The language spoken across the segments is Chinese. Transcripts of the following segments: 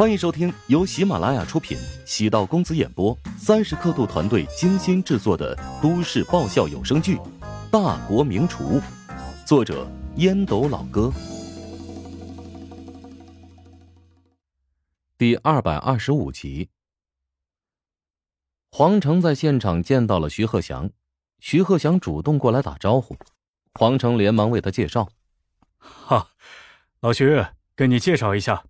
欢迎收听由喜马拉雅出品、喜道公子演播、三十刻度团队精心制作的都市爆笑有声剧《大国名厨》，作者烟斗老哥，第二百二十五集。黄成在现场见到了徐鹤祥，徐鹤祥主动过来打招呼，黄成连忙为他介绍：“哈，老徐，跟你介绍一下。”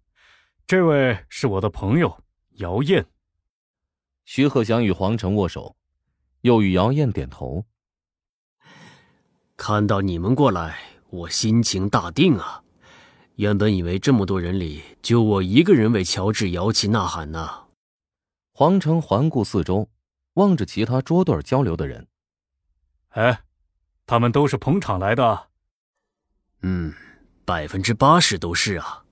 这位是我的朋友姚燕。徐鹤翔与黄成握手，又与姚燕点头。看到你们过来，我心情大定啊！原本以为这么多人里，就我一个人为乔治摇旗呐喊呢。黄成环顾四周，望着其他桌对交流的人。哎，他们都是捧场来的。嗯，百分之八十都是啊。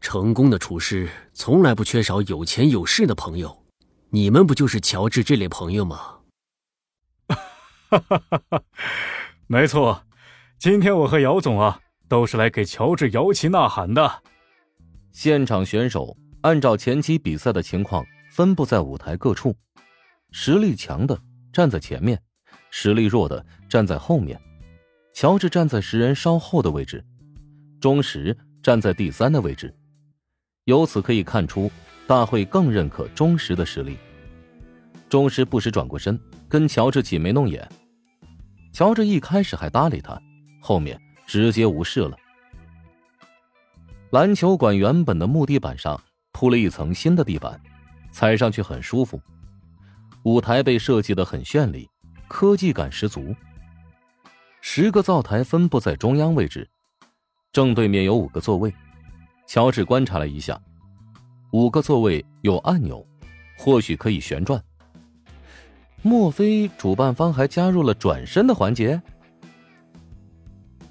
成功的厨师从来不缺少有钱有势的朋友，你们不就是乔治这类朋友吗？哈哈哈哈没错，今天我和姚总啊，都是来给乔治摇旗呐喊的。现场选手按照前期比赛的情况分布在舞台各处，实力强的站在前面，实力弱的站在后面。乔治站在十人稍后的位置，钟石站在第三的位置。由此可以看出，大会更认可钟石的实力。钟石不时转过身，跟乔治挤眉弄眼。乔治一开始还搭理他，后面直接无视了。篮球馆原本的木地板上铺了一层新的地板，踩上去很舒服。舞台被设计的很绚丽，科技感十足。十个灶台分布在中央位置，正对面有五个座位。乔治观察了一下，五个座位有按钮，或许可以旋转。莫非主办方还加入了转身的环节？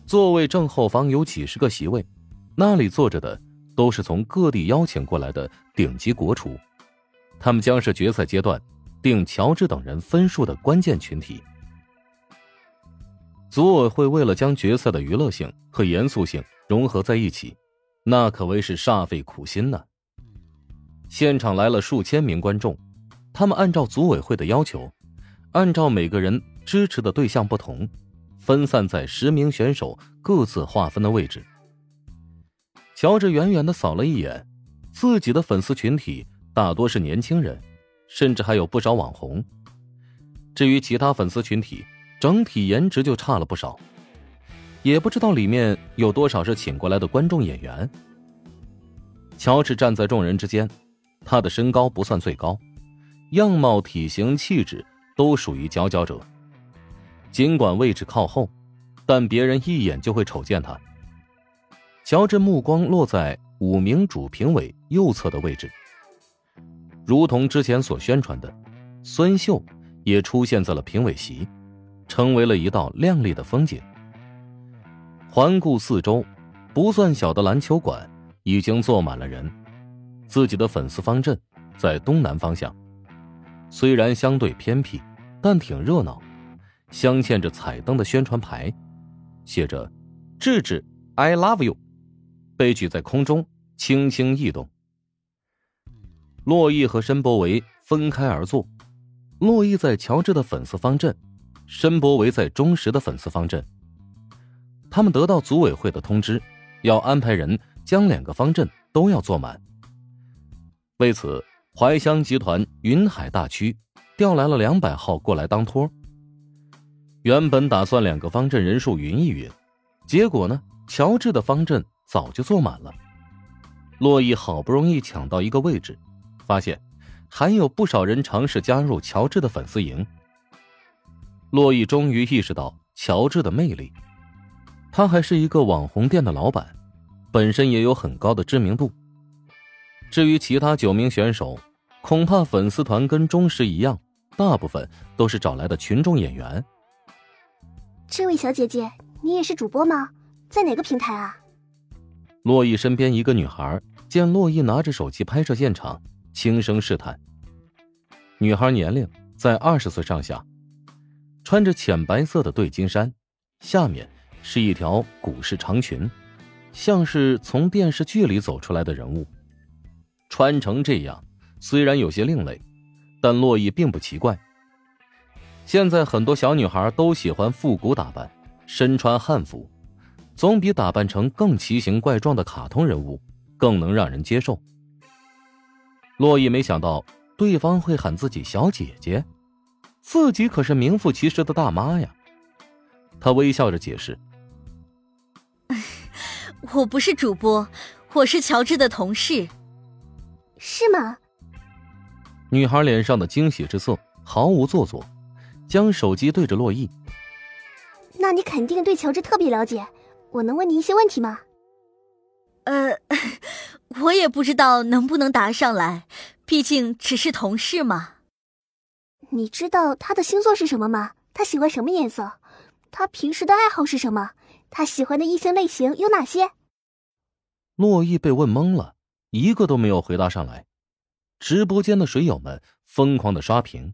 座位正后方有几十个席位，那里坐着的都是从各地邀请过来的顶级国厨，他们将是决赛阶段定乔治等人分数的关键群体。组委会为了将决赛的娱乐性和严肃性融合在一起。那可谓是煞费苦心呢。现场来了数千名观众，他们按照组委会的要求，按照每个人支持的对象不同，分散在十名选手各自划分的位置。乔治远远的扫了一眼，自己的粉丝群体大多是年轻人，甚至还有不少网红。至于其他粉丝群体，整体颜值就差了不少。也不知道里面有多少是请过来的观众演员。乔治站在众人之间，他的身高不算最高，样貌、体型、气质都属于佼佼者。尽管位置靠后，但别人一眼就会瞅见他。乔治目光落在五名主评委右侧的位置，如同之前所宣传的，孙秀也出现在了评委席，成为了一道亮丽的风景。环顾四周，不算小的篮球馆已经坐满了人。自己的粉丝方阵在东南方向，虽然相对偏僻，但挺热闹。镶嵌着彩灯的宣传牌，写着“智智 I love you”，被举在空中，轻轻异动。洛伊和申博维分开而坐，洛伊在乔治的粉丝方阵，申博维在忠实的粉丝方阵。他们得到组委会的通知，要安排人将两个方阵都要坐满。为此，怀香集团云海大区调来了两百号过来当托。原本打算两个方阵人数匀一匀，结果呢，乔治的方阵早就坐满了。洛伊好不容易抢到一个位置，发现还有不少人尝试加入乔治的粉丝营。洛伊终于意识到乔治的魅力。他还是一个网红店的老板，本身也有很高的知名度。至于其他九名选手，恐怕粉丝团跟忠实一样，大部分都是找来的群众演员。这位小姐姐，你也是主播吗？在哪个平台啊？洛伊身边一个女孩见洛伊拿着手机拍摄现场，轻声试探。女孩年龄在二十岁上下，穿着浅白色的对襟衫，下面。是一条古式长裙，像是从电视剧里走出来的人物。穿成这样，虽然有些另类，但洛伊并不奇怪。现在很多小女孩都喜欢复古打扮，身穿汉服，总比打扮成更奇形怪状的卡通人物更能让人接受。洛伊没想到对方会喊自己小姐姐，自己可是名副其实的大妈呀。他微笑着解释：“我不是主播，我是乔治的同事。”是吗？女孩脸上的惊喜之色毫无做作，将手机对着洛伊。那你肯定对乔治特别了解，我能问你一些问题吗？呃，我也不知道能不能答上来，毕竟只是同事嘛。你知道他的星座是什么吗？他喜欢什么颜色？他平时的爱好是什么？他喜欢的异性类型有哪些？洛伊被问懵了。一个都没有回答上来，直播间的水友们疯狂的刷屏。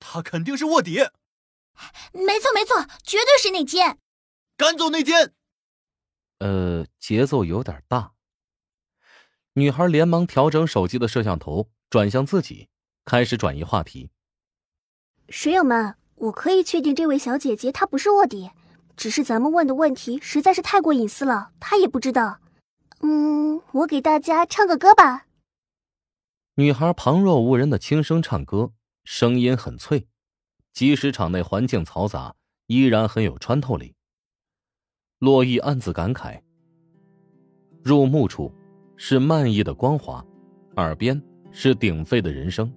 他肯定是卧底，没错没错，绝对是内奸，赶走内奸。呃，节奏有点大。女孩连忙调整手机的摄像头，转向自己，开始转移话题。水友们，我可以确定这位小姐姐她不是卧底，只是咱们问的问题实在是太过隐私了，她也不知道。嗯，我给大家唱个歌吧。女孩旁若无人的轻声唱歌，声音很脆，即使场内环境嘈杂，依然很有穿透力。洛伊暗自感慨：入目处是漫溢的光华，耳边是鼎沸的人声。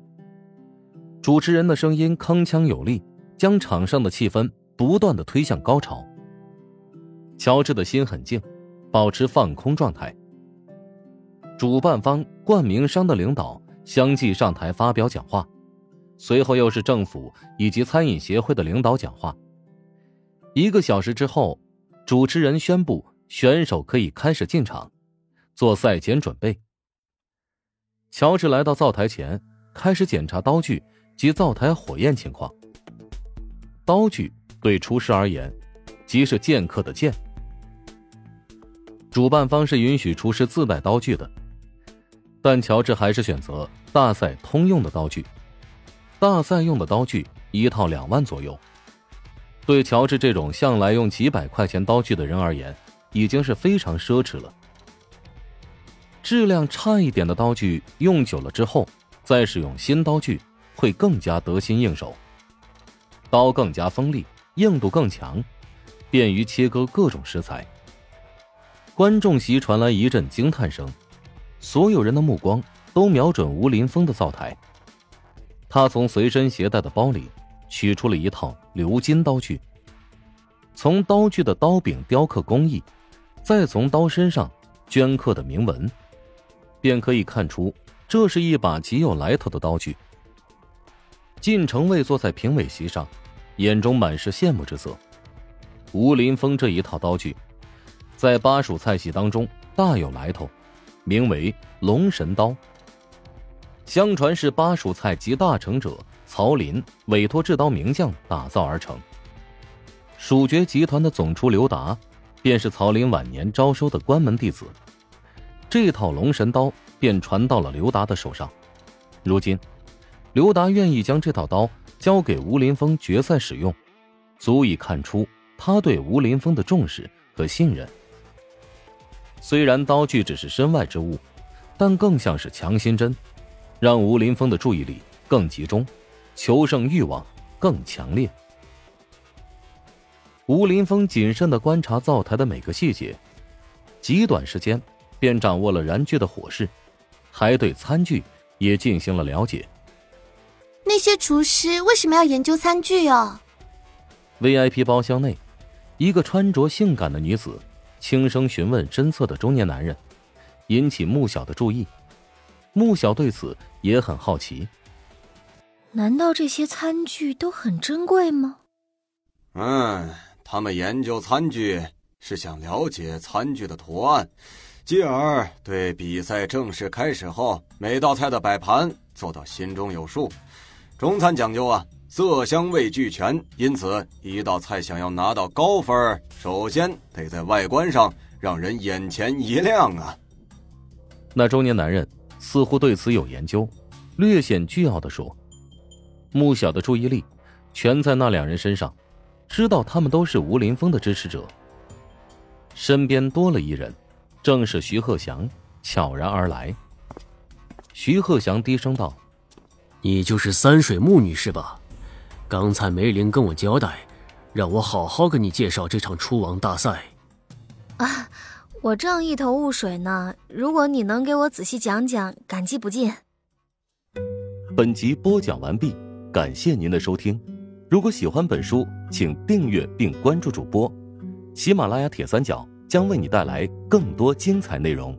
主持人的声音铿锵有力，将场上的气氛不断的推向高潮。乔治的心很静。保持放空状态。主办方冠名商的领导相继上台发表讲话，随后又是政府以及餐饮协会的领导讲话。一个小时之后，主持人宣布选手可以开始进场，做赛前准备。乔治来到灶台前，开始检查刀具及灶台火焰情况。刀具对厨师而言，即是剑客的剑。主办方是允许厨师自带刀具的，但乔治还是选择大赛通用的刀具。大赛用的刀具一套两万左右，对乔治这种向来用几百块钱刀具的人而言，已经是非常奢侈了。质量差一点的刀具用久了之后，再使用新刀具会更加得心应手，刀更加锋利，硬度更强，便于切割各种食材。观众席传来一阵惊叹声，所有人的目光都瞄准吴林峰的灶台。他从随身携带的包里取出了一套鎏金刀具，从刀具的刀柄雕刻工艺，再从刀身上镌刻的铭文，便可以看出这是一把极有来头的刀具。晋城卫坐在评委席上，眼中满是羡慕之色。吴林峰这一套刀具。在巴蜀菜系当中大有来头，名为龙神刀。相传是巴蜀菜集大成者曹林委托制刀名匠打造而成。蜀爵集团的总厨刘达，便是曹林晚年招收的关门弟子。这套龙神刀便传到了刘达的手上。如今，刘达愿意将这套刀交给吴林峰决赛使用，足以看出他对吴林峰的重视和信任。虽然刀具只是身外之物，但更像是强心针，让吴林峰的注意力更集中，求胜欲望更强烈。吴林峰谨慎的观察灶台的每个细节，极短时间便掌握了燃具的火势，还对餐具也进行了了解。那些厨师为什么要研究餐具啊？VIP 包厢内，一个穿着性感的女子。轻声询问身侧的中年男人，引起穆小的注意。穆小对此也很好奇。难道这些餐具都很珍贵吗？嗯，他们研究餐具是想了解餐具的图案，继而对比赛正式开始后每道菜的摆盘做到心中有数。中餐讲究啊，色香味俱全，因此一道菜想要拿到高分，首先得在外观上让人眼前一亮啊。那中年男人似乎对此有研究，略显倨傲的说：“穆小的注意力全在那两人身上，知道他们都是吴林峰的支持者。身边多了一人，正是徐鹤翔，悄然而来。”徐鹤翔低声道：“你就是三水穆女士吧？刚才梅林跟我交代，让我好好跟你介绍这场出王大赛。”啊。我正一头雾水呢，如果你能给我仔细讲讲，感激不尽。本集播讲完毕，感谢您的收听。如果喜欢本书，请订阅并关注主播。喜马拉雅铁三角将为你带来更多精彩内容。